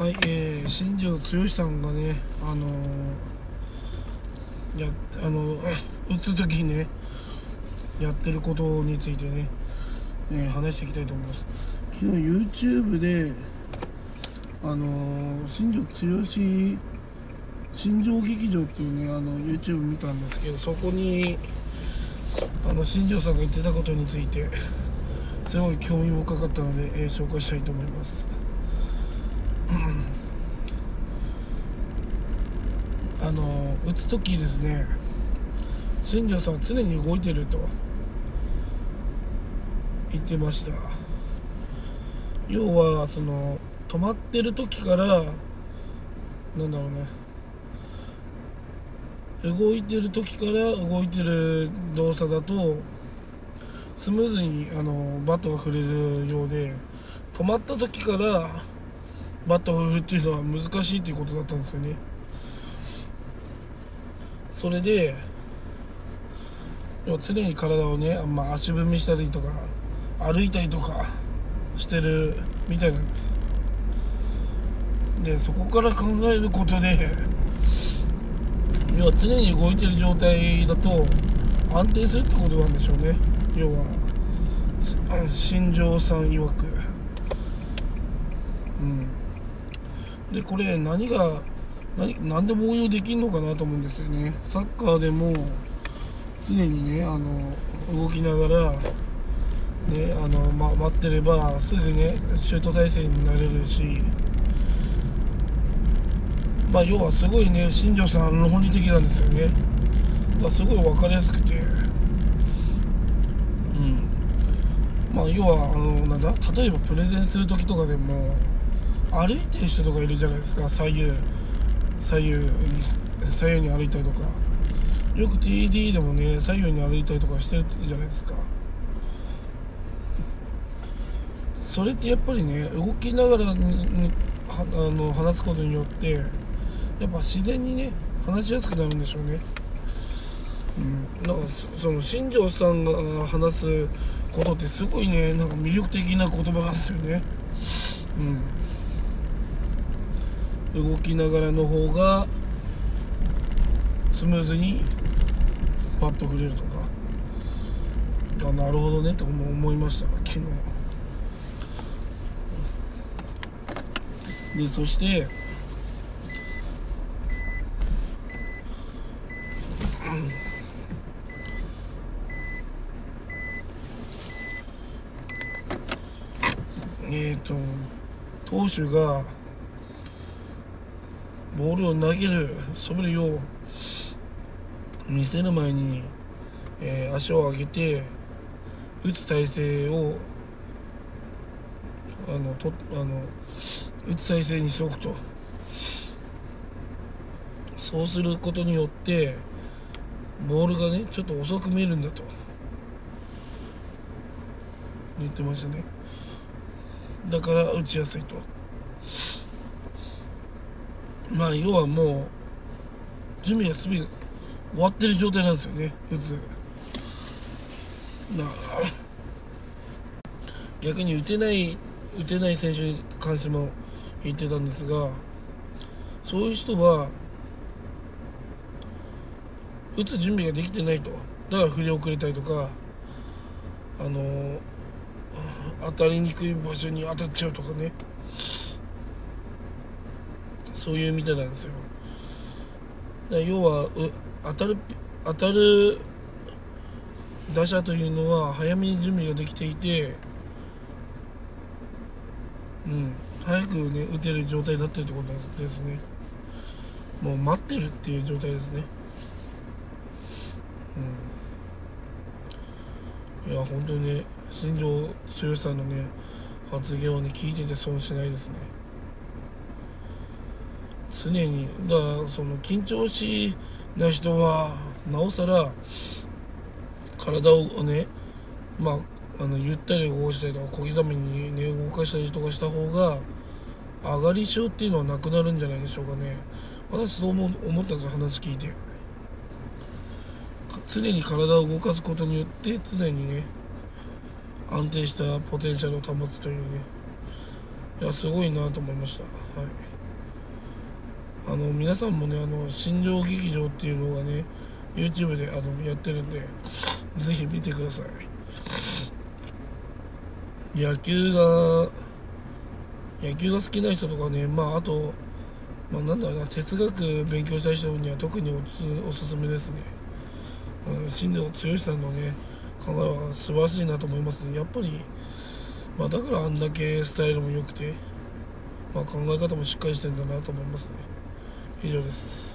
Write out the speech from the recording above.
はい、えー、新庄剛志さんがね、あのー、やあの 打つ時にね、やってることについてね、ね話していきたいと思います。昨日 YouTube で、あのー、新庄剛志新庄劇場っていうね、あの YouTube 見たんですけど、そこに、あの新庄さんが言ってたことについて、すごい興味深かったので、えー、紹介したいと思います。あの打つ時ですね新庄さん常に動いてると言ってました。要はその止まってる時からなんだろうね動いてる時から動いてる動作だとスムーズにあのバットが振れるようで止まった時からバットを振るっていうのは難しいということだったんですよね。それで常に体をね、まあ、足踏みしたりとか歩いたりとかしてるみたいなんです。でそこから考えることで要は常に動いてる状態だと安定するってことなんでしょうね。要は新庄さん曰く。うん。でこれ何が何何でも応用できるのかなと思うんですよね。サッカーでも常にねあの動きながらねあの、ま、待ってればすぐねシュート体勢になれるしまあ要はすごいね新庄さん論理的なんですよね。だからすごい分かりやすくて。うん。まあ要はあのなんだ例えばプレゼンする時とかでも歩いてる人とかいるじゃないですか。左右。左右に左右に歩いたりとか。よく TD でもね左右に歩いたりとかしてるじゃないですか。それってやっぱりね動きながらあの話すことによってやっぱ自然にね話しやすくなるんでしょうね。うん、なんかその新庄さんが話すことってすごいねなんか魅力的な言葉なんですよね。うん。動きながらの方がスムーズにパッと振れるとか。あなるほどねと思いました昨日。でそしてえっ、ー、と投手がボールを投げる素振りを見せる前に、えー、足を上げて打つ体勢をあのとあの打つ体勢にしておくと。そうすることによってボールがねちょっと遅く見えるんだと。言ってましたね。だから打ちやすいと。まあ要はもう準備がすべて終わってる状態なんですよね打つだから逆に打てない打てない選手に関しても言ってたんですがそういう人は打つ準備ができてないと。だから振り遅れたりとかあの当たりにくい場所に当たっちゃうとかね。そういうみたいなんですよ。要は当たる当たる打者というのは早めに準備ができていてうん。早くね打てる状態になってるってことですね。もう待ってるっていう状態ですね。うん。いや本当にね新庄剛志さんのね発言をね聞いてて損しないですね。常に。だからその緊張しない人はなおさら体をねまああのゆったり動かしたりとか小刻みにね動かしたりとかした方が上がり症っていうのはなくなるんじゃないでしょうかね。私そう思思ったんですよ話聞いて。常に体を動かすことによって常にね安定したポテンシャルを保つというね。いやすごいなと思いました。はい。あの皆さんもねあの新庄劇場っていうのがね YouTube であのやってるんでぜひ見てください。野球が野球が好きな人とかねまああとまあ、なんだろうな哲学勉強したい人には特におすすめですね、うん、新庄剛志さんのね考えは素晴らしいなと思いますね。やっぱり、まあ、だからあんだけスタイルも良くて、まあ、考え方もしっかりしてんだなと思いますね。以上です。